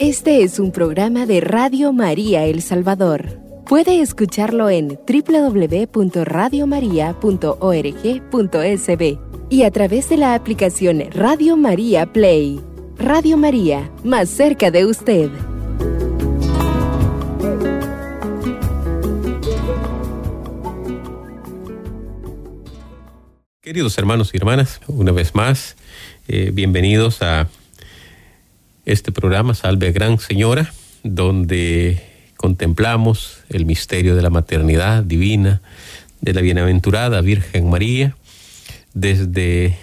Este es un programa de Radio María El Salvador. Puede escucharlo en www.radiomaria.org.sb y a través de la aplicación Radio María Play. Radio María, más cerca de usted. Queridos hermanos y hermanas, una vez más, eh, bienvenidos a este programa Salve Gran Señora, donde contemplamos el misterio de la maternidad divina de la bienaventurada Virgen María, desde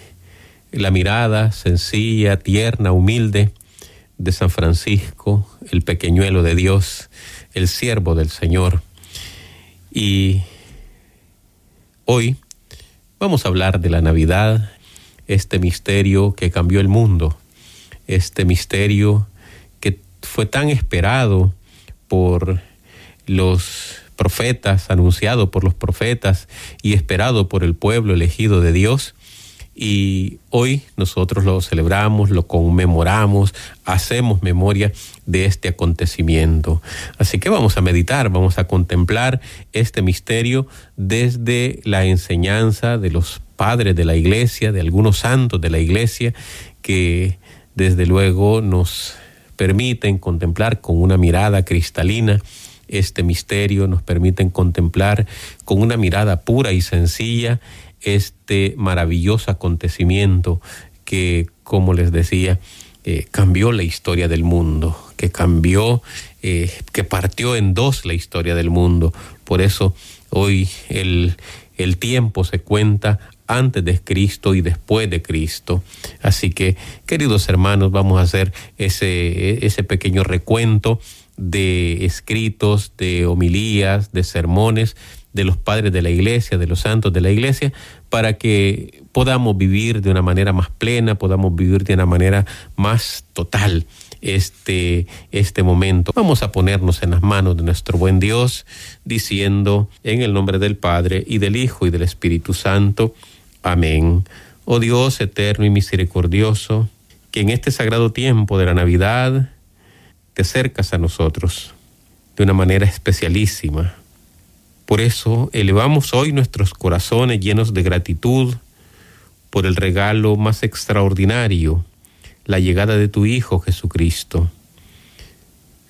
la mirada sencilla, tierna, humilde de San Francisco, el pequeñuelo de Dios, el siervo del Señor. Y hoy vamos a hablar de la Navidad, este misterio que cambió el mundo, este misterio que fue tan esperado por los profetas, anunciado por los profetas y esperado por el pueblo elegido de Dios. Y hoy nosotros lo celebramos, lo conmemoramos, hacemos memoria de este acontecimiento. Así que vamos a meditar, vamos a contemplar este misterio desde la enseñanza de los padres de la iglesia, de algunos santos de la iglesia que desde luego nos permiten contemplar con una mirada cristalina este misterio, nos permiten contemplar con una mirada pura y sencilla este maravilloso acontecimiento que, como les decía, eh, cambió la historia del mundo, que cambió, eh, que partió en dos la historia del mundo. Por eso hoy el, el tiempo se cuenta antes de Cristo y después de Cristo. Así que, queridos hermanos, vamos a hacer ese, ese pequeño recuento de escritos, de homilías, de sermones de los padres de la iglesia, de los santos de la iglesia, para que podamos vivir de una manera más plena, podamos vivir de una manera más total este, este momento. Vamos a ponernos en las manos de nuestro buen Dios, diciendo en el nombre del Padre y del Hijo y del Espíritu Santo, Amén. Oh Dios eterno y misericordioso, que en este sagrado tiempo de la Navidad te acercas a nosotros de una manera especialísima. Por eso elevamos hoy nuestros corazones llenos de gratitud por el regalo más extraordinario, la llegada de tu Hijo Jesucristo.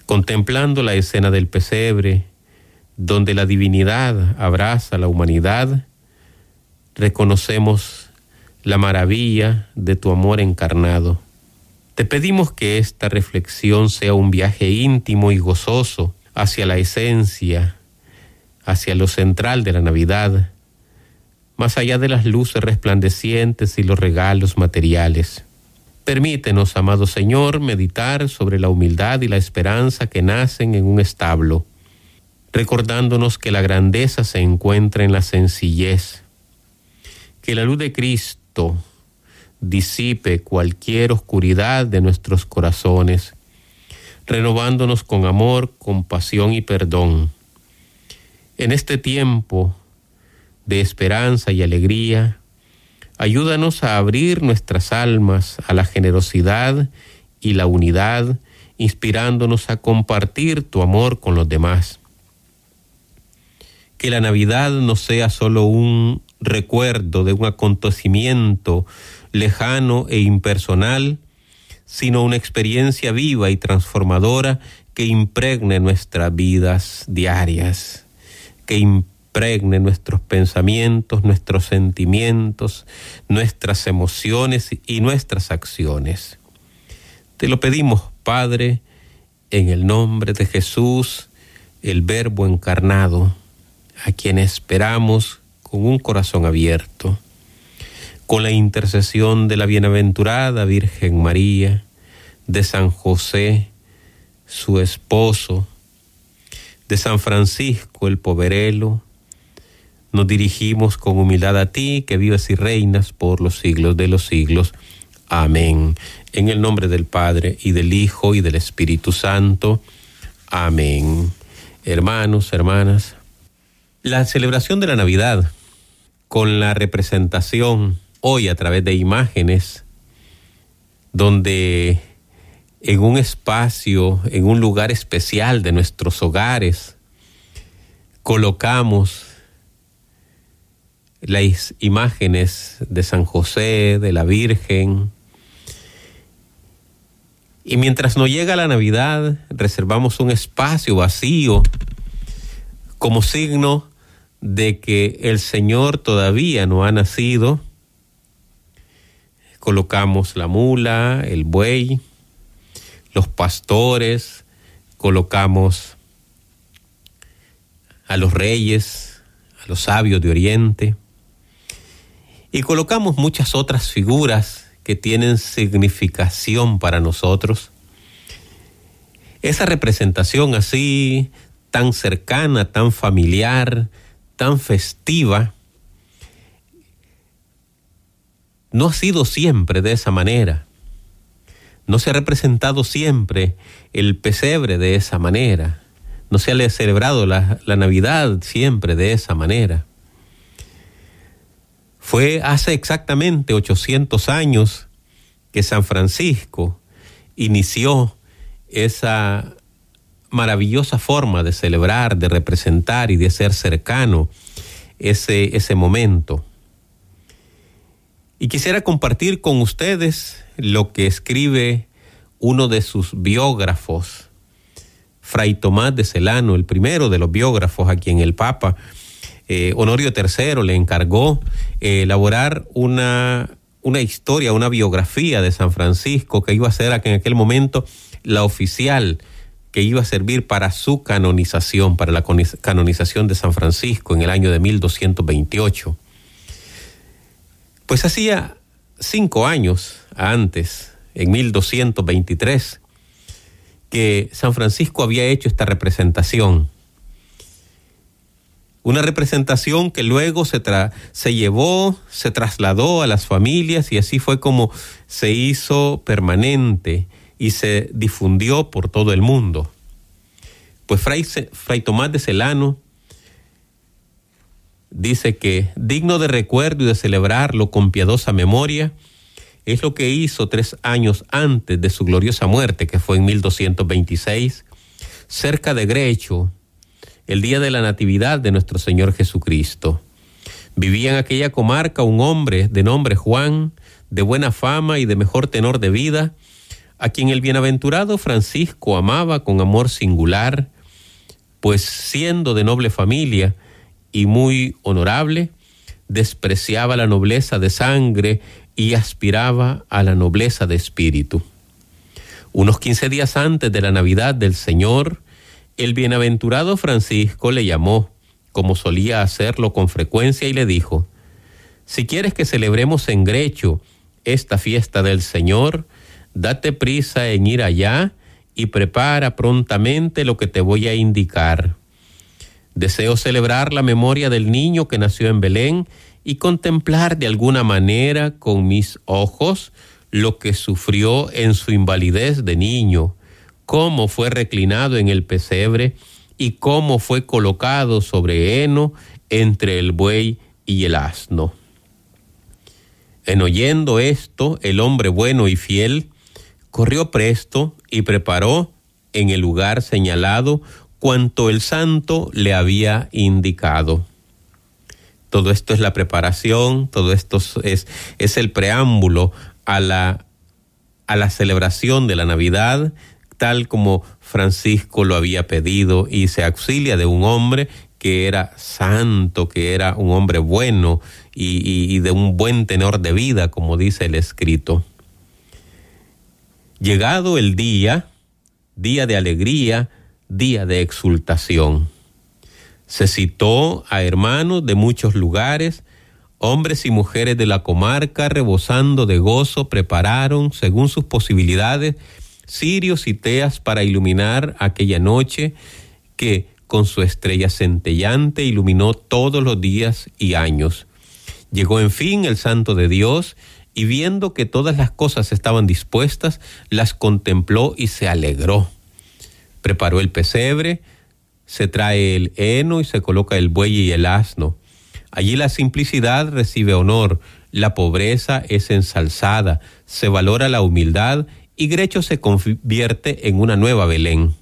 Contemplando la escena del pesebre, donde la divinidad abraza a la humanidad, reconocemos la maravilla de tu amor encarnado. Te pedimos que esta reflexión sea un viaje íntimo y gozoso hacia la esencia, hacia lo central de la Navidad, más allá de las luces resplandecientes y los regalos materiales. Permítenos, amado Señor, meditar sobre la humildad y la esperanza que nacen en un establo, recordándonos que la grandeza se encuentra en la sencillez, que la luz de Cristo disipe cualquier oscuridad de nuestros corazones, renovándonos con amor, compasión y perdón. En este tiempo de esperanza y alegría, ayúdanos a abrir nuestras almas a la generosidad y la unidad, inspirándonos a compartir tu amor con los demás. Que la Navidad no sea solo un recuerdo de un acontecimiento lejano e impersonal, sino una experiencia viva y transformadora que impregne nuestras vidas diarias, que impregne nuestros pensamientos, nuestros sentimientos, nuestras emociones y nuestras acciones. Te lo pedimos, Padre, en el nombre de Jesús, el Verbo encarnado, a quien esperamos con un corazón abierto, con la intercesión de la bienaventurada Virgen María, de San José, su esposo, de San Francisco el poverelo, nos dirigimos con humildad a ti, que vives y reinas por los siglos de los siglos. Amén. En el nombre del Padre y del Hijo y del Espíritu Santo. Amén. Hermanos, hermanas, la celebración de la Navidad con la representación hoy a través de imágenes donde en un espacio, en un lugar especial de nuestros hogares, colocamos las imágenes de San José, de la Virgen. Y mientras no llega la Navidad, reservamos un espacio vacío como signo de que el Señor todavía no ha nacido. Colocamos la mula, el buey, los pastores, colocamos a los reyes, a los sabios de Oriente, y colocamos muchas otras figuras que tienen significación para nosotros. Esa representación así, tan cercana, tan familiar, tan festiva, no ha sido siempre de esa manera. No se ha representado siempre el pesebre de esa manera. No se ha celebrado la, la Navidad siempre de esa manera. Fue hace exactamente 800 años que San Francisco inició esa maravillosa forma de celebrar, de representar y de ser cercano ese, ese momento. Y quisiera compartir con ustedes lo que escribe uno de sus biógrafos, Fray Tomás de Celano, el primero de los biógrafos a quien el Papa eh, Honorio III le encargó eh, elaborar una, una historia, una biografía de San Francisco que iba a ser en aquel momento la oficial que iba a servir para su canonización, para la canonización de San Francisco en el año de 1228. Pues hacía cinco años antes, en 1223, que San Francisco había hecho esta representación una representación que luego se, se llevó, se trasladó a las familias y así fue como se hizo permanente y se difundió por todo el mundo. Pues Fray, Fray Tomás de Celano dice que digno de recuerdo y de celebrarlo con piadosa memoria, es lo que hizo tres años antes de su gloriosa muerte, que fue en 1226, cerca de Grecho, el día de la Natividad de nuestro Señor Jesucristo. Vivía en aquella comarca un hombre de nombre Juan, de buena fama y de mejor tenor de vida, a quien el bienaventurado Francisco amaba con amor singular, pues siendo de noble familia y muy honorable, despreciaba la nobleza de sangre y aspiraba a la nobleza de espíritu. Unos quince días antes de la Navidad del Señor, el bienaventurado Francisco le llamó, como solía hacerlo con frecuencia, y le dijo, Si quieres que celebremos en Grecho esta fiesta del Señor, date prisa en ir allá y prepara prontamente lo que te voy a indicar. Deseo celebrar la memoria del niño que nació en Belén y contemplar de alguna manera con mis ojos lo que sufrió en su invalidez de niño cómo fue reclinado en el pesebre y cómo fue colocado sobre heno entre el buey y el asno. En oyendo esto, el hombre bueno y fiel corrió presto y preparó en el lugar señalado cuanto el santo le había indicado. Todo esto es la preparación, todo esto es, es el preámbulo a la, a la celebración de la Navidad, tal como Francisco lo había pedido y se auxilia de un hombre que era santo, que era un hombre bueno y, de un buen tenor de vida, como dice el escrito. Llegado el día, día de alegría, día de exultación. Se citó a hermanos de muchos lugares, hombres y mujeres de la comarca, rebosando de gozo, prepararon, según sus posibilidades, cirios y teas para iluminar aquella noche que con su estrella centellante iluminó todos los días y años. Llegó en fin el santo de Dios y viendo que todas las cosas estaban dispuestas, las contempló y se alegró. Preparó el pesebre, se trae el heno y se coloca el buey y el asno. Allí la simplicidad recibe honor, la pobreza es ensalzada, se valora la humildad y Grecho se convierte en una nueva Belén.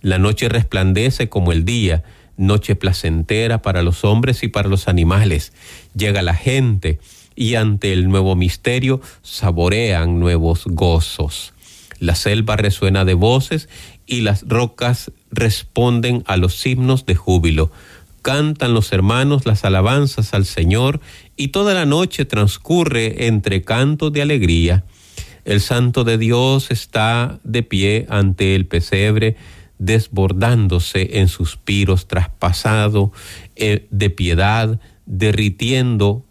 La noche resplandece como el día, noche placentera para los hombres y para los animales. Llega la gente y ante el nuevo misterio saborean nuevos gozos. La selva resuena de voces y las rocas responden a los himnos de júbilo. Cantan los hermanos las alabanzas al Señor y toda la noche transcurre entre cantos de alegría. El Santo de Dios está de pie ante el pesebre, desbordándose en suspiros, traspasado eh, de piedad, derritiendo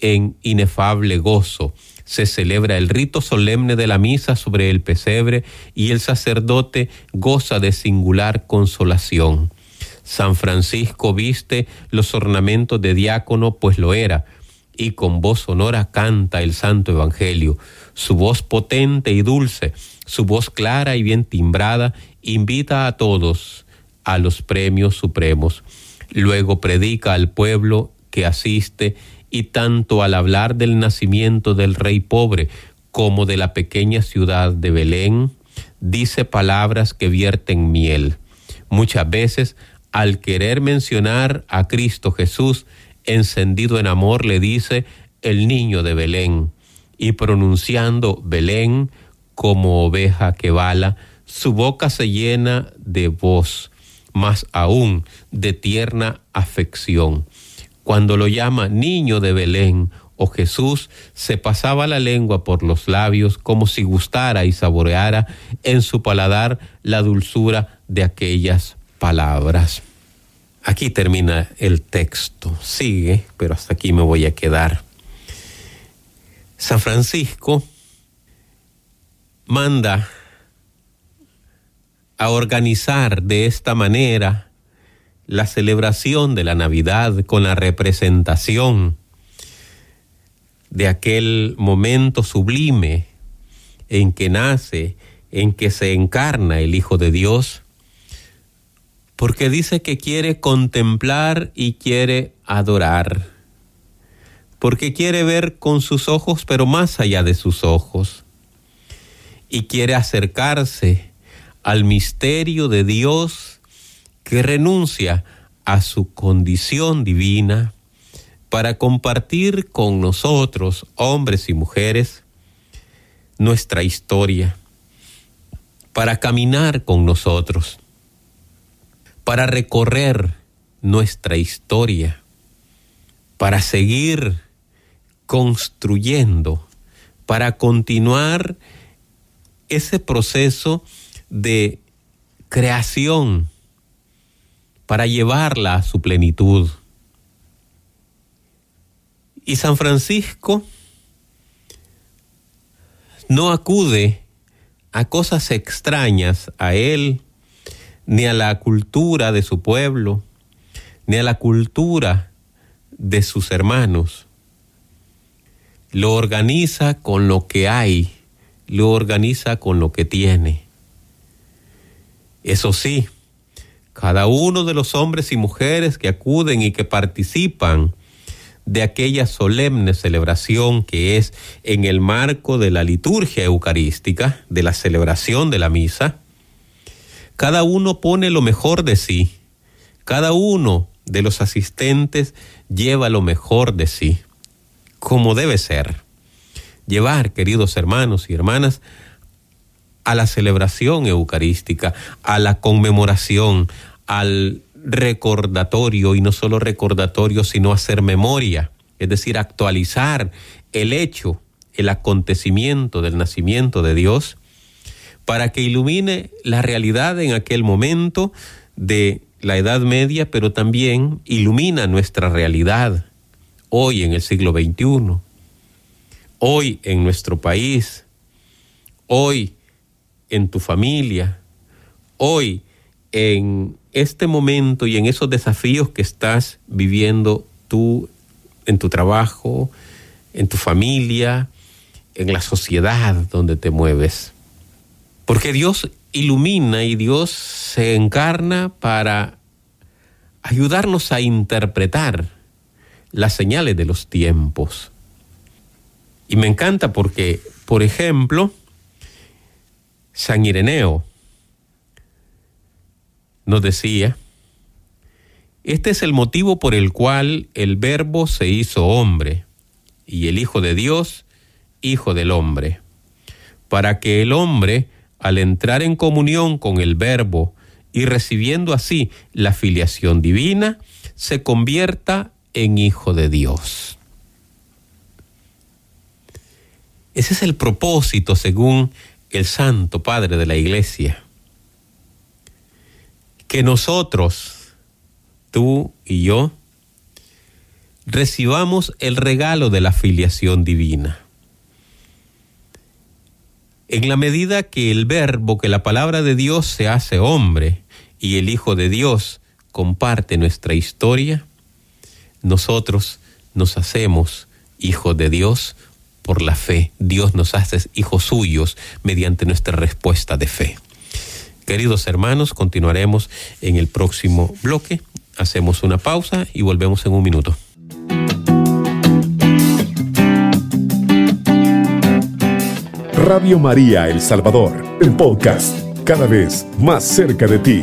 en inefable gozo. Se celebra el rito solemne de la misa sobre el pesebre y el sacerdote goza de singular consolación. San Francisco viste los ornamentos de diácono, pues lo era, y con voz sonora canta el Santo Evangelio. Su voz potente y dulce, su voz clara y bien timbrada, invita a todos a los premios supremos. Luego predica al pueblo que asiste y tanto al hablar del nacimiento del rey pobre como de la pequeña ciudad de Belén, dice palabras que vierten miel. Muchas veces, al querer mencionar a Cristo Jesús, encendido en amor, le dice el niño de Belén, y pronunciando Belén como oveja que bala, su boca se llena de voz, más aún de tierna afección. Cuando lo llama niño de Belén o Jesús, se pasaba la lengua por los labios como si gustara y saboreara en su paladar la dulzura de aquellas palabras. Aquí termina el texto, sigue, pero hasta aquí me voy a quedar. San Francisco manda a organizar de esta manera la celebración de la Navidad con la representación de aquel momento sublime en que nace, en que se encarna el Hijo de Dios, porque dice que quiere contemplar y quiere adorar, porque quiere ver con sus ojos, pero más allá de sus ojos, y quiere acercarse al misterio de Dios que renuncia a su condición divina para compartir con nosotros, hombres y mujeres, nuestra historia, para caminar con nosotros, para recorrer nuestra historia, para seguir construyendo, para continuar ese proceso de creación para llevarla a su plenitud. Y San Francisco no acude a cosas extrañas a él, ni a la cultura de su pueblo, ni a la cultura de sus hermanos. Lo organiza con lo que hay, lo organiza con lo que tiene. Eso sí, cada uno de los hombres y mujeres que acuden y que participan de aquella solemne celebración que es en el marco de la liturgia eucarística, de la celebración de la misa, cada uno pone lo mejor de sí, cada uno de los asistentes lleva lo mejor de sí, como debe ser. Llevar, queridos hermanos y hermanas, a la celebración eucarística, a la conmemoración, al recordatorio y no solo recordatorio, sino hacer memoria, es decir, actualizar el hecho, el acontecimiento del nacimiento de Dios, para que ilumine la realidad en aquel momento de la Edad Media, pero también ilumina nuestra realidad hoy en el siglo XXI, hoy en nuestro país, hoy en tu familia, hoy en este momento y en esos desafíos que estás viviendo tú en tu trabajo, en tu familia, en la sociedad donde te mueves. Porque Dios ilumina y Dios se encarna para ayudarnos a interpretar las señales de los tiempos. Y me encanta porque, por ejemplo, San Ireneo nos decía, este es el motivo por el cual el verbo se hizo hombre y el Hijo de Dios, Hijo del hombre, para que el hombre, al entrar en comunión con el verbo y recibiendo así la filiación divina, se convierta en Hijo de Dios. Ese es el propósito según el Santo Padre de la Iglesia. Que nosotros, tú y yo, recibamos el regalo de la filiación divina. En la medida que el verbo, que la palabra de Dios se hace hombre y el Hijo de Dios comparte nuestra historia, nosotros nos hacemos hijos de Dios por la fe. Dios nos hace hijos suyos mediante nuestra respuesta de fe. Queridos hermanos, continuaremos en el próximo bloque Hacemos una pausa y volvemos en un minuto. Radio María El Salvador, el podcast, cada vez más cerca de ti.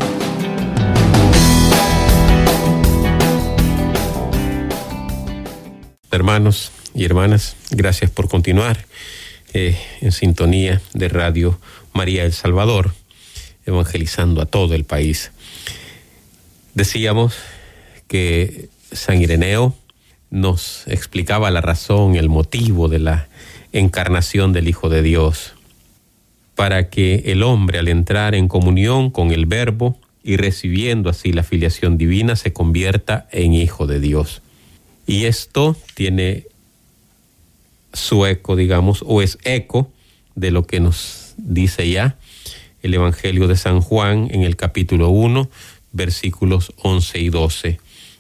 Hermanos y hermanas, gracias por continuar eh, en sintonía de Radio María El Salvador, evangelizando a todo el país. Decíamos que San Ireneo nos explicaba la razón, el motivo de la encarnación del Hijo de Dios, para que el hombre al entrar en comunión con el Verbo y recibiendo así la filiación divina se convierta en Hijo de Dios. Y esto tiene su eco, digamos, o es eco de lo que nos dice ya el Evangelio de San Juan en el capítulo 1, versículos 11 y 12.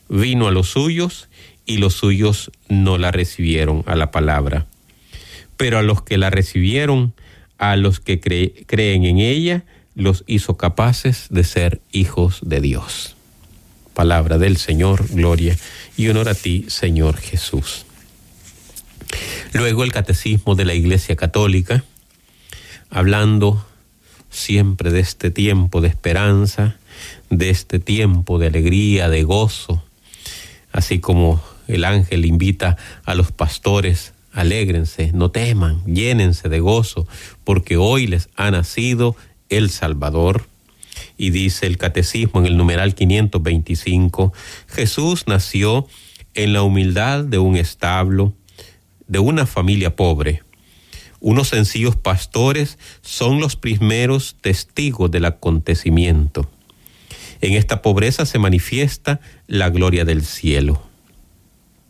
Vino a los suyos y los suyos no la recibieron a la palabra. Pero a los que la recibieron, a los que creen en ella, los hizo capaces de ser hijos de Dios. Palabra del Señor, gloria y honor a ti, Señor Jesús. Luego el Catecismo de la Iglesia Católica, hablando siempre de este tiempo de esperanza, de este tiempo de alegría, de gozo, así como el ángel invita a los pastores, alégrense, no teman, llénense de gozo, porque hoy les ha nacido el Salvador. Y dice el catecismo en el numeral 525, Jesús nació en la humildad de un establo, de una familia pobre. Unos sencillos pastores son los primeros testigos del acontecimiento. En esta pobreza se manifiesta la gloria del cielo.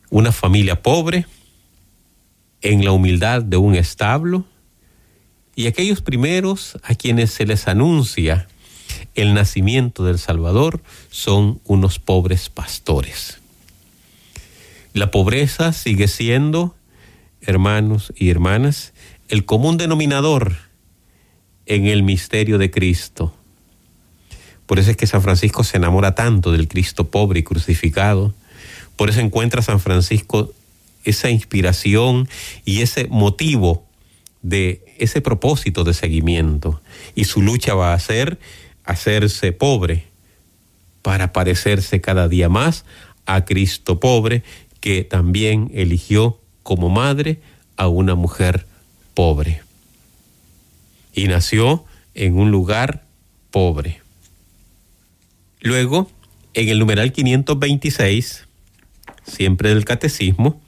Una familia pobre, en la humildad de un establo, y aquellos primeros a quienes se les anuncia el nacimiento del Salvador son unos pobres pastores. La pobreza sigue siendo, hermanos y hermanas, el común denominador en el misterio de Cristo por eso es que San Francisco se enamora tanto del Cristo pobre y crucificado. Por eso encuentra San Francisco esa inspiración y ese motivo de ese propósito de seguimiento. Y su lucha va a ser hacerse pobre para parecerse cada día más a Cristo pobre, que también eligió como madre a una mujer pobre. Y nació en un lugar pobre. Luego, en el numeral 526, siempre del catecismo,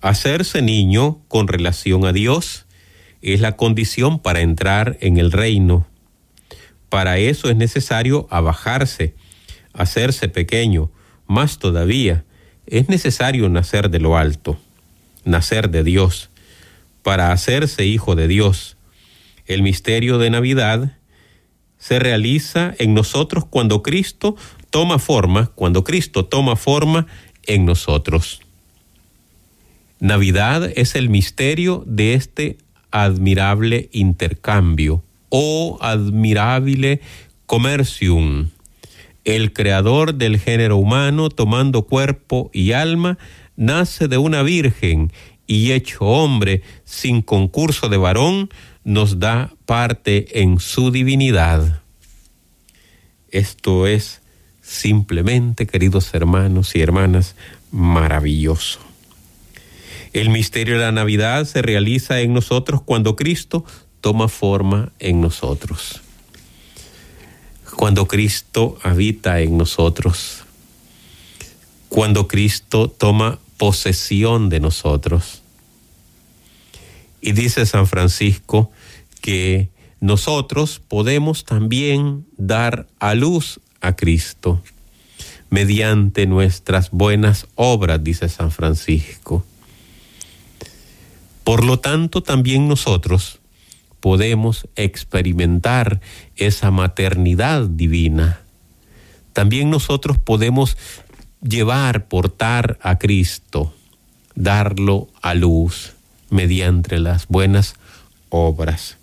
hacerse niño con relación a Dios es la condición para entrar en el reino. Para eso es necesario abajarse, hacerse pequeño, más todavía, es necesario nacer de lo alto, nacer de Dios, para hacerse hijo de Dios. El misterio de Navidad se realiza en nosotros cuando Cristo toma forma, cuando Cristo toma forma en nosotros. Navidad es el misterio de este admirable intercambio o admirable comercium. El creador del género humano, tomando cuerpo y alma, nace de una virgen y hecho hombre sin concurso de varón, nos da parte en su divinidad. Esto es simplemente, queridos hermanos y hermanas, maravilloso. El misterio de la Navidad se realiza en nosotros cuando Cristo toma forma en nosotros. Cuando Cristo habita en nosotros. Cuando Cristo toma posesión de nosotros. Y dice San Francisco que nosotros podemos también dar a luz a Cristo mediante nuestras buenas obras, dice San Francisco. Por lo tanto, también nosotros podemos experimentar esa maternidad divina. También nosotros podemos llevar, portar a Cristo, darlo a luz mediante las buenas obras.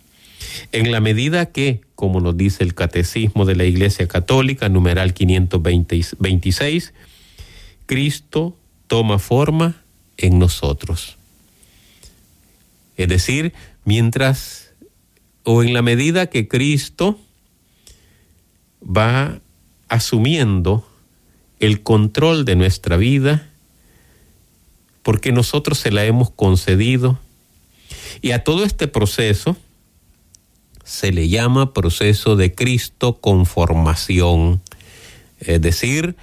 En la medida que, como nos dice el Catecismo de la Iglesia Católica, numeral 526, Cristo toma forma en nosotros. Es decir, mientras o en la medida que Cristo va asumiendo el control de nuestra vida, porque nosotros se la hemos concedido, y a todo este proceso se le llama proceso de Cristo conformación. Es decir,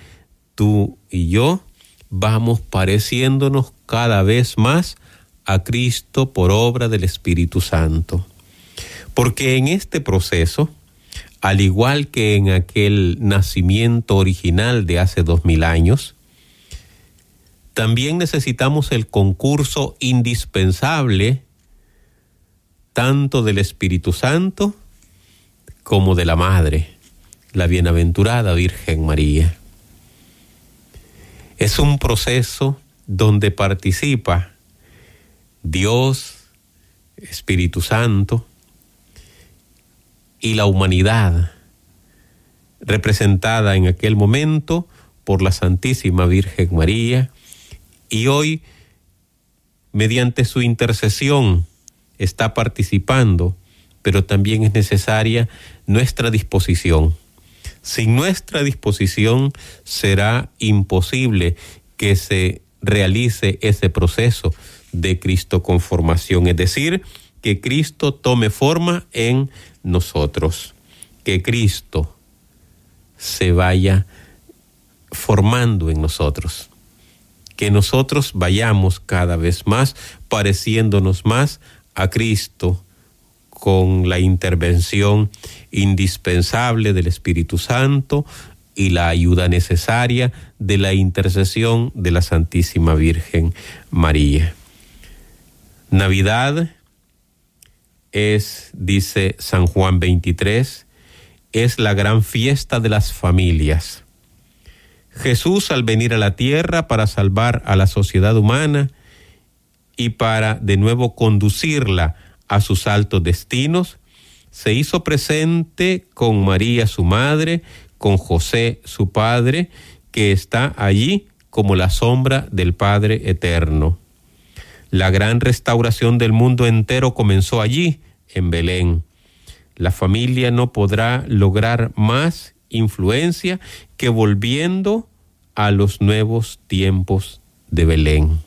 tú y yo vamos pareciéndonos cada vez más a Cristo por obra del Espíritu Santo. Porque en este proceso, al igual que en aquel nacimiento original de hace dos mil años, también necesitamos el concurso indispensable tanto del Espíritu Santo como de la Madre, la bienaventurada Virgen María. Es un proceso donde participa Dios, Espíritu Santo y la humanidad, representada en aquel momento por la Santísima Virgen María, y hoy, mediante su intercesión, está participando, pero también es necesaria nuestra disposición. Sin nuestra disposición será imposible que se realice ese proceso de Cristo conformación, es decir, que Cristo tome forma en nosotros, que Cristo se vaya formando en nosotros, que nosotros vayamos cada vez más pareciéndonos más a Cristo con la intervención indispensable del Espíritu Santo y la ayuda necesaria de la intercesión de la Santísima Virgen María. Navidad es, dice San Juan 23, es la gran fiesta de las familias. Jesús al venir a la tierra para salvar a la sociedad humana, y para de nuevo conducirla a sus altos destinos, se hizo presente con María su madre, con José su padre, que está allí como la sombra del Padre eterno. La gran restauración del mundo entero comenzó allí, en Belén. La familia no podrá lograr más influencia que volviendo a los nuevos tiempos de Belén.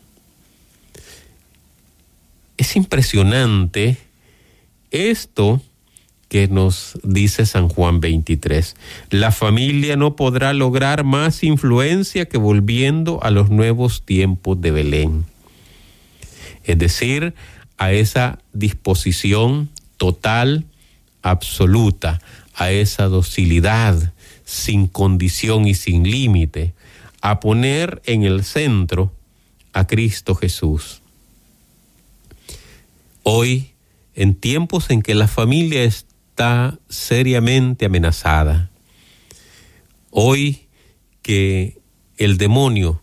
Es impresionante esto que nos dice San Juan 23. La familia no podrá lograr más influencia que volviendo a los nuevos tiempos de Belén. Es decir, a esa disposición total, absoluta, a esa docilidad sin condición y sin límite, a poner en el centro a Cristo Jesús. Hoy, en tiempos en que la familia está seriamente amenazada, hoy que el demonio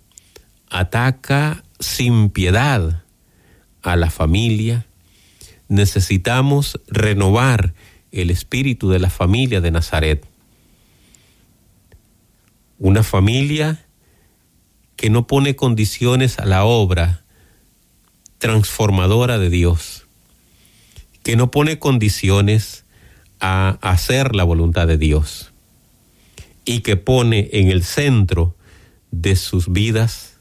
ataca sin piedad a la familia, necesitamos renovar el espíritu de la familia de Nazaret. Una familia que no pone condiciones a la obra transformadora de Dios que no pone condiciones a hacer la voluntad de Dios y que pone en el centro de sus vidas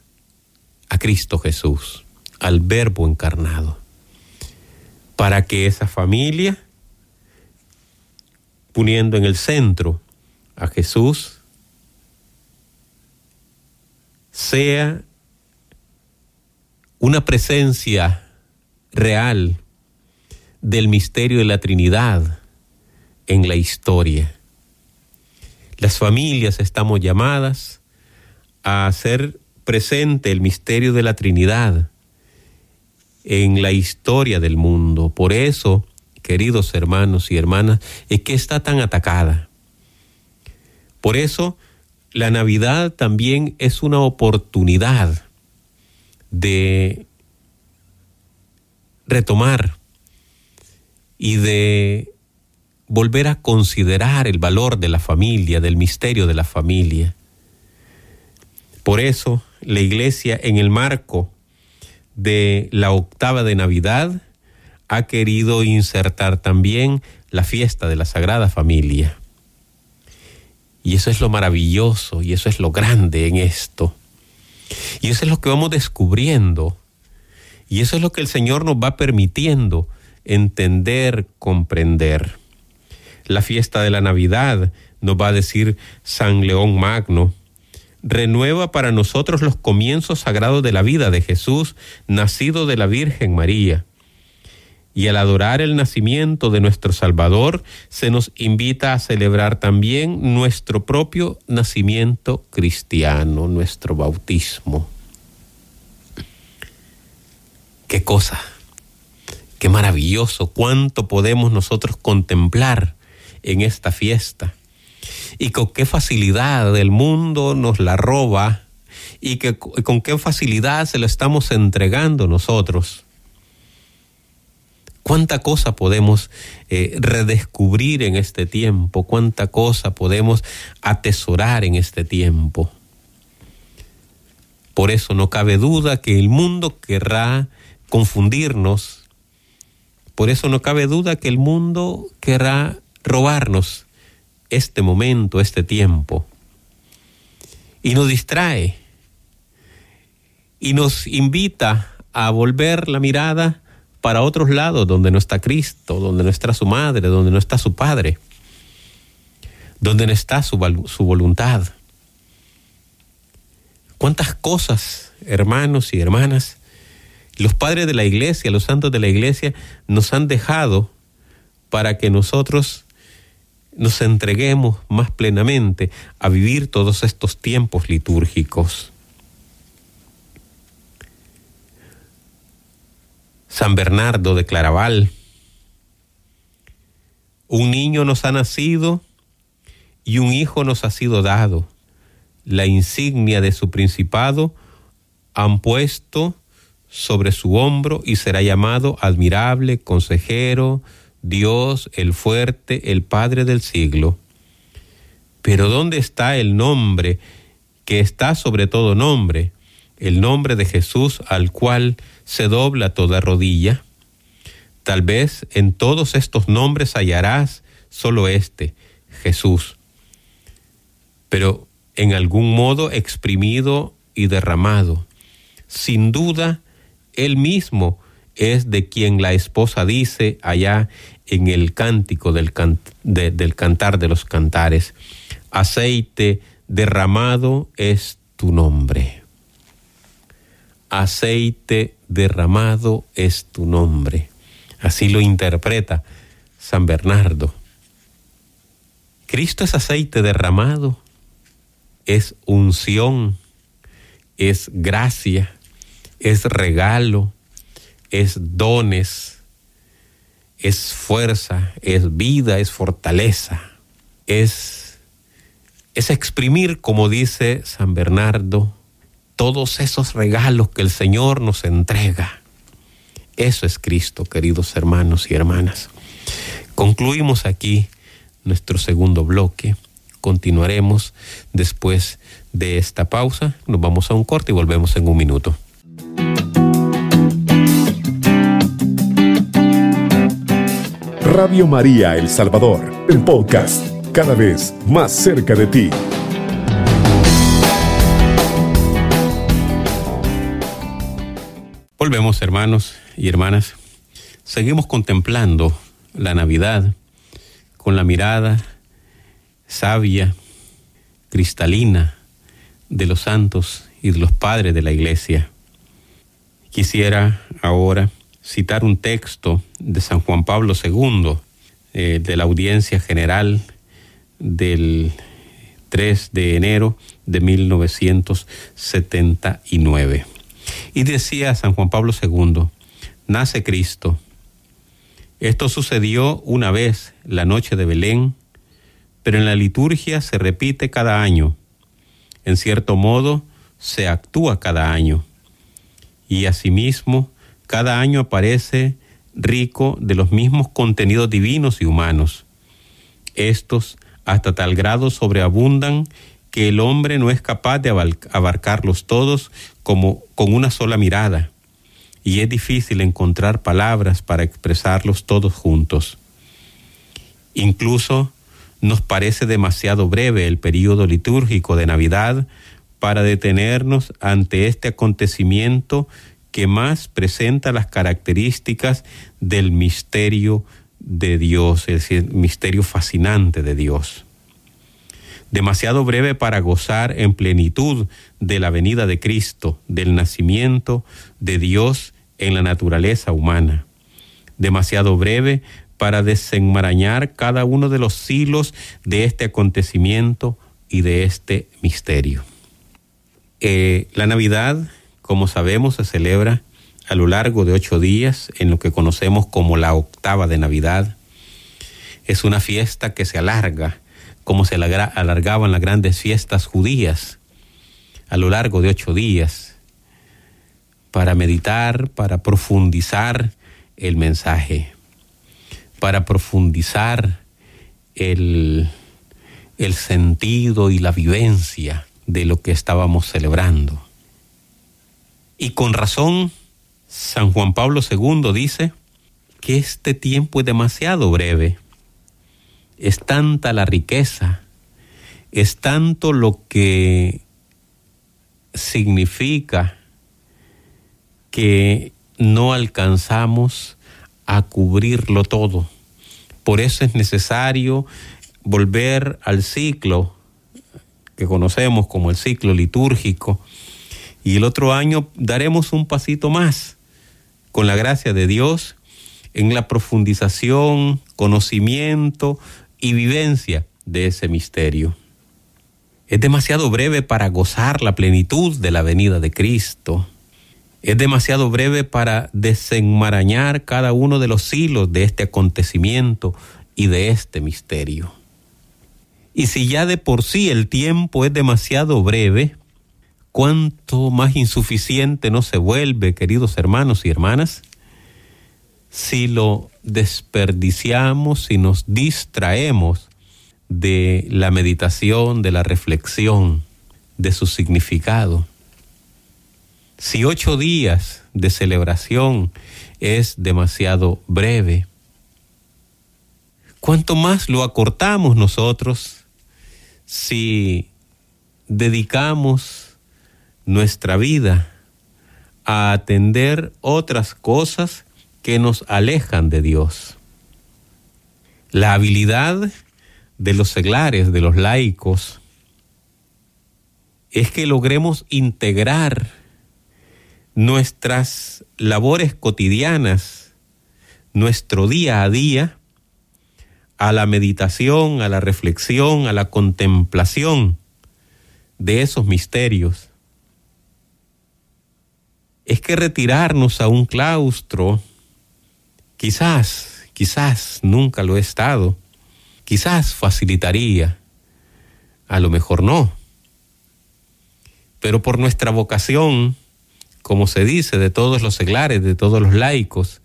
a Cristo Jesús, al Verbo encarnado, para que esa familia, poniendo en el centro a Jesús, sea una presencia real del misterio de la Trinidad en la historia. Las familias estamos llamadas a hacer presente el misterio de la Trinidad en la historia del mundo. Por eso, queridos hermanos y hermanas, es que está tan atacada. Por eso, la Navidad también es una oportunidad de retomar y de volver a considerar el valor de la familia, del misterio de la familia. Por eso la iglesia en el marco de la octava de Navidad ha querido insertar también la fiesta de la Sagrada Familia. Y eso es lo maravilloso y eso es lo grande en esto. Y eso es lo que vamos descubriendo. Y eso es lo que el Señor nos va permitiendo entender, comprender. La fiesta de la Navidad, nos va a decir San León Magno, renueva para nosotros los comienzos sagrados de la vida de Jesús, nacido de la Virgen María. Y al adorar el nacimiento de nuestro Salvador, se nos invita a celebrar también nuestro propio nacimiento cristiano, nuestro bautismo. Qué cosa, qué maravilloso, cuánto podemos nosotros contemplar en esta fiesta. Y con qué facilidad el mundo nos la roba y que, con qué facilidad se lo estamos entregando nosotros. Cuánta cosa podemos eh, redescubrir en este tiempo, cuánta cosa podemos atesorar en este tiempo. Por eso no cabe duda que el mundo querrá confundirnos, por eso no cabe duda que el mundo querrá robarnos este momento, este tiempo, y nos distrae, y nos invita a volver la mirada para otros lados donde no está Cristo, donde no está su madre, donde no está su padre, donde no está su, su voluntad. ¿Cuántas cosas, hermanos y hermanas, los padres de la iglesia, los santos de la iglesia, nos han dejado para que nosotros nos entreguemos más plenamente a vivir todos estos tiempos litúrgicos? San Bernardo de Claraval. Un niño nos ha nacido y un hijo nos ha sido dado. La insignia de su principado han puesto sobre su hombro y será llamado admirable, consejero, Dios, el fuerte, el Padre del siglo. Pero ¿dónde está el nombre que está sobre todo nombre? El nombre de Jesús al cual se dobla toda rodilla. Tal vez en todos estos nombres hallarás solo este, Jesús, pero en algún modo exprimido y derramado. Sin duda, él mismo es de quien la esposa dice allá en el cántico del, cantar de los cantares, aceite derramado es tu nombre aceite derramado es tu nombre. Así lo interpreta San Bernardo. Cristo es aceite derramado, es unción, es gracia, es regalo, es dones, es fuerza, es vida, es fortaleza, es, es exprimir, como dice San Bernardo, todos esos regalos que el Señor nos entrega. Eso es Cristo, queridos hermanos y hermanas. Concluimos aquí nuestro segundo bloque. Continuaremos después de esta pausa. Nos vamos a un corte y volvemos en un minuto. Radio María El Salvador, el podcast, cada vez más cerca de ti. Volvemos hermanos y hermanas. Seguimos contemplando la Navidad con la mirada sabia, cristalina de los santos y de los padres de la iglesia. Quisiera ahora citar un texto de San Juan Pablo II, eh, de la audiencia general del 3 de enero de 1979. Y decía San Juan Pablo II, nace Cristo. Esto sucedió una vez la noche de Belén, pero en la liturgia se repite cada año. En cierto modo, se actúa cada año. Y asimismo, cada año aparece rico de los mismos contenidos divinos y humanos. Estos hasta tal grado sobreabundan que el hombre no es capaz de abarcarlos todos como con una sola mirada, y es difícil encontrar palabras para expresarlos todos juntos. Incluso nos parece demasiado breve el período litúrgico de Navidad para detenernos ante este acontecimiento que más presenta las características del misterio de Dios, es decir, misterio fascinante de Dios. Demasiado breve para gozar en plenitud de la venida de Cristo, del nacimiento de Dios en la naturaleza humana. Demasiado breve para desenmarañar cada uno de los hilos de este acontecimiento y de este misterio. Eh, la Navidad como sabemos, se celebra a lo largo de ocho días en lo que conocemos como la octava de Navidad. Es una fiesta que se alarga, como se alargaban las grandes fiestas judías, a lo largo de ocho días, para meditar, para profundizar el mensaje, para profundizar el, el sentido y la vivencia de lo que estábamos celebrando. Y con razón, San Juan Pablo II dice que este tiempo es demasiado breve. Es tanta la riqueza, es tanto lo que significa que no alcanzamos a cubrirlo todo. Por eso es necesario volver al ciclo que conocemos como el ciclo litúrgico, y el otro año daremos un pasito más con la gracia de Dios en la profundización, conocimiento y vivencia de ese misterio. Es demasiado breve para gozar la plenitud de la venida de Cristo. Es demasiado breve para desenmarañar cada uno de los hilos de este acontecimiento y de este misterio. Y si ya de por sí el tiempo es demasiado breve, cuánto más insuficiente no se vuelve, queridos hermanos y hermanas, si lo desperdiciamos, si nos distraemos de la meditación, de la reflexión, de su significado. Si ocho días de celebración es demasiado breve, ¿cuánto más lo acortamos nosotros si dedicamos nuestra vida a atender otras cosas que nos alejan de Dios. La habilidad de los seglares, de los laicos, es que logremos integrar nuestras labores cotidianas, nuestro día a día, a la meditación, a la reflexión, a la contemplación de esos misterios es que retirarnos a un claustro, quizás, quizás nunca lo he estado, quizás facilitaría, a lo mejor no. Pero por nuestra vocación, como se dice de todos los seglares, de todos los laicos,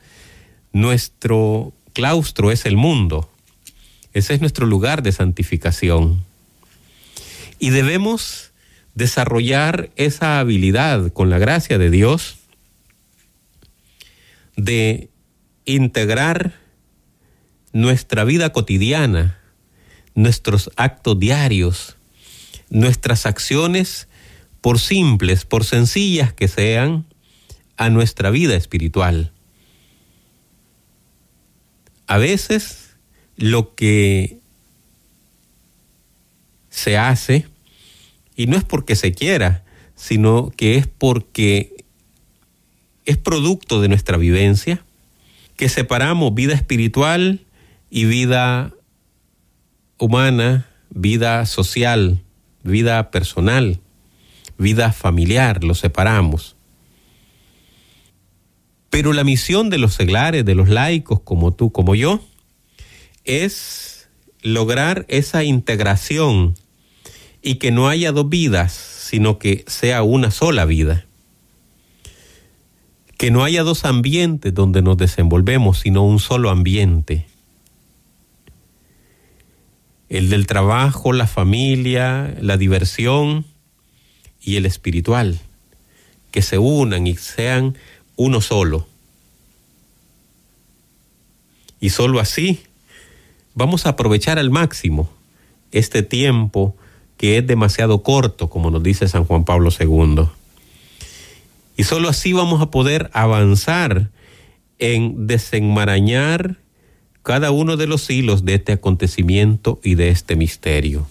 nuestro claustro es el mundo. Ese es nuestro lugar de santificación. Y debemos desarrollar esa habilidad con la gracia de Dios de integrar nuestra vida cotidiana, nuestros actos diarios, nuestras acciones, por simples, por sencillas que sean, a nuestra vida espiritual. A veces lo que se hace, y no es porque se quiera, sino que es porque es producto de nuestra vivencia, que separamos vida espiritual y vida humana, vida social, vida personal, vida familiar, lo separamos. Pero la misión de los seglares, de los laicos como tú, como yo, es lograr esa integración y que no haya dos vidas, sino que sea una sola vida. Que no haya dos ambientes donde nos desenvolvemos, sino un solo ambiente. El del trabajo, la familia, la diversión y el espiritual. Que se unan y sean uno solo. Y solo así vamos a aprovechar al máximo este tiempo que es demasiado corto, como nos dice San Juan Pablo II. Y solo así vamos a poder avanzar en desenmarañar cada uno de los hilos de este acontecimiento y de este misterio.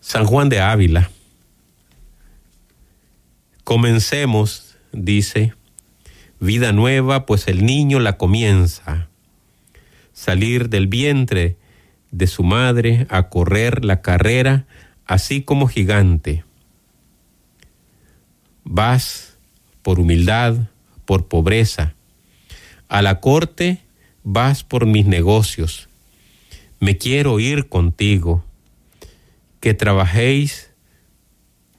San Juan de Ávila Comencemos, dice, vida nueva, pues el niño la comienza. Salir del vientre de su madre a correr la carrera, así como gigante. Vas por humildad, por pobreza. A la corte vas por mis negocios. Me quiero ir contigo. Que trabajéis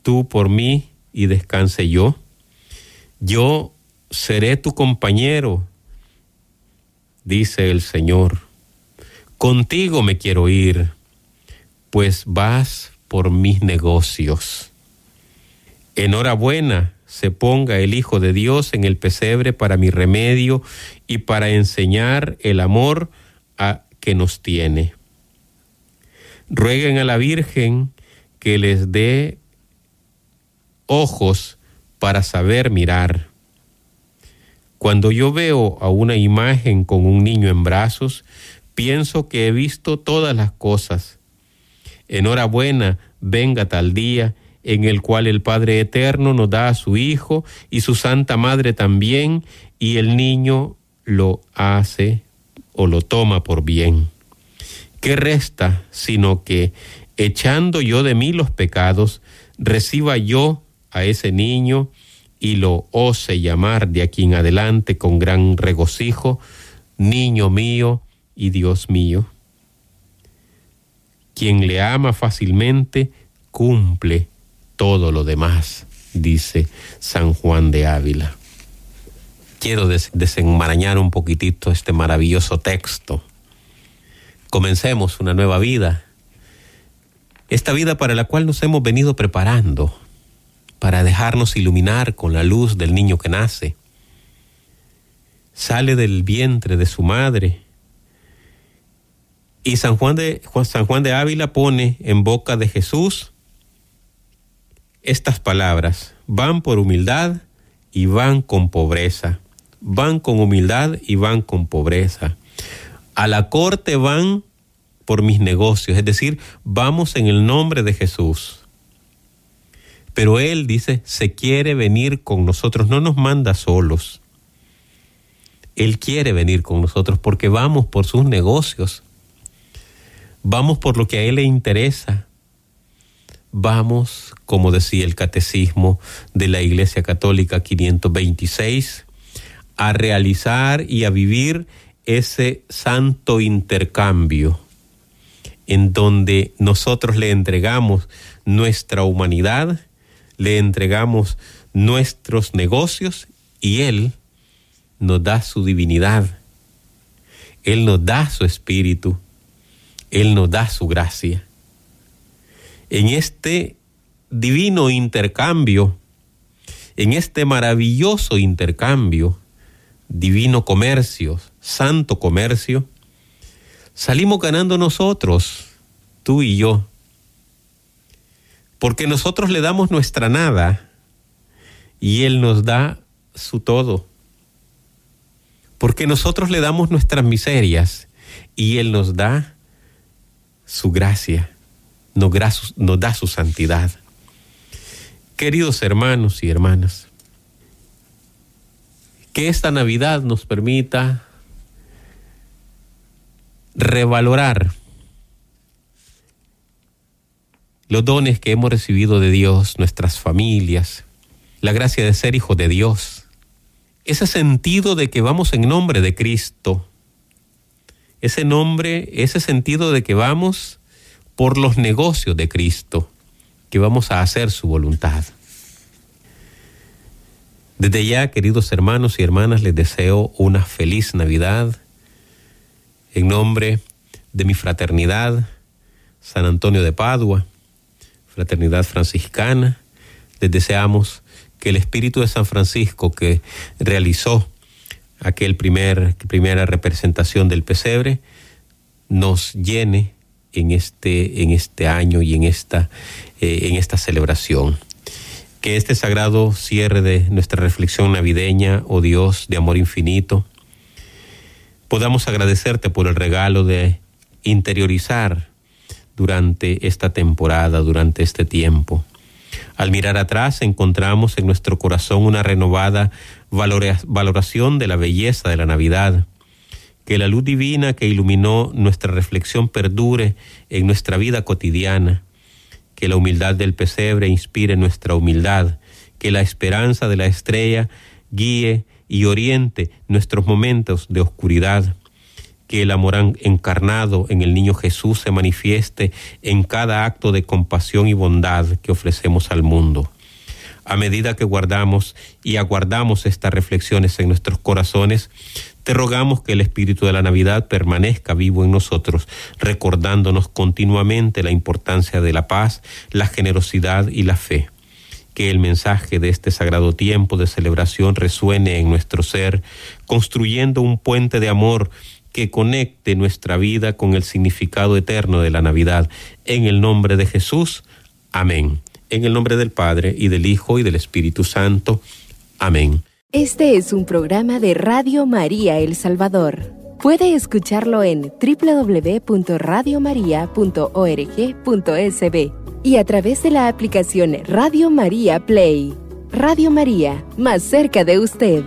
tú por mí y descanse yo. Yo seré tu compañero, dice el Señor. Contigo me quiero ir, pues vas por mis negocios. Enhorabuena se ponga el Hijo de Dios en el pesebre para mi remedio y para enseñar el amor a que nos tiene. Rueguen a la Virgen que les dé ojos para saber mirar. Cuando yo veo a una imagen con un niño en brazos, pienso que he visto todas las cosas. Enhorabuena, venga tal día en el cual el Padre Eterno nos da a su Hijo y su Santa Madre también, y el niño lo hace o lo toma por bien. ¿Qué resta sino que, echando yo de mí los pecados, reciba yo a ese niño y lo ose llamar de aquí en adelante con gran regocijo, niño mío y Dios mío. Quien le ama fácilmente cumple todo lo demás, dice San Juan de Ávila. Quiero desenmarañar un poquitito este maravilloso texto. Comencemos una nueva vida, esta vida para la cual nos hemos venido preparando para dejarnos iluminar con la luz del niño que nace. Sale del vientre de su madre. Y San Juan de, Ávila pone en boca de Jesús estas palabras. Van por humildad y van con pobreza. Van con humildad y van con pobreza. A la corte van por mis negocios, es decir, vamos en el nombre de Jesús. Pero Él dice, se quiere venir con nosotros, no nos manda solos. Él quiere venir con nosotros porque vamos por sus negocios, vamos por lo que a Él le interesa, vamos, como decía el Catecismo de la Iglesia Católica 526, a realizar y a vivir ese santo intercambio en donde nosotros le entregamos nuestra humanidad le entregamos nuestros negocios y Él nos da su divinidad. Él nos da su espíritu. Él nos da su gracia. En este divino intercambio, en este maravilloso intercambio, divino comercio, santo comercio, salimos ganando nosotros, tú y yo, porque nosotros le damos nuestra nada y Él nos da su todo, porque nosotros le damos nuestras miserias y Él nos da su gracia, nos, da su santidad. Queridos hermanos y hermanas, que esta Navidad nos permita revalorar los dones que hemos recibido de Dios, nuestras familias, la gracia de ser hijos de Dios, ese sentido de que vamos en nombre de Cristo, ese nombre, ese sentido de que vamos por los negocios de Cristo, que vamos a hacer su voluntad. Desde ya, queridos hermanos y hermanas, les deseo una feliz Navidad en nombre de mi fraternidad, San Antonio de Padua, fraternidad franciscana. Les deseamos que el espíritu de San Francisco que realizó aquel primer, primera representación del pesebre nos llene en este, en este año y en esta, eh, en esta celebración que este sagrado cierre de nuestra reflexión navideña, oh Dios de amor infinito, podamos agradecerte por el regalo de interiorizar durante esta temporada, durante este tiempo. Al mirar atrás encontramos en nuestro corazón una renovada valoración de la belleza de la Navidad. Que la luz divina que iluminó nuestra reflexión perdure en nuestra vida cotidiana que la humildad del pesebre inspire nuestra humildad, que la esperanza de la estrella guíe y oriente nuestros momentos de oscuridad, que el amor encarnado en el niño Jesús se manifieste en cada acto de compasión y bondad que ofrecemos al mundo. A medida que guardamos y aguardamos estas reflexiones en nuestros corazones, te rogamos que el espíritu de la Navidad permanezca vivo en nosotros, recordándonos continuamente la importancia de la paz, la generosidad y la fe. Que el mensaje de este sagrado tiempo de celebración resuene en nuestro ser, construyendo un puente de amor que conecte nuestra vida con el significado eterno de la Navidad. En el nombre de Jesús. Amén. En el nombre del Padre y del Hijo y del Espíritu Santo. Amén. Este es un programa de Radio María El Salvador. Puede escucharlo en www.radiomaria.org.sb y a través de la aplicación Radio María Play. Radio María, más cerca de usted.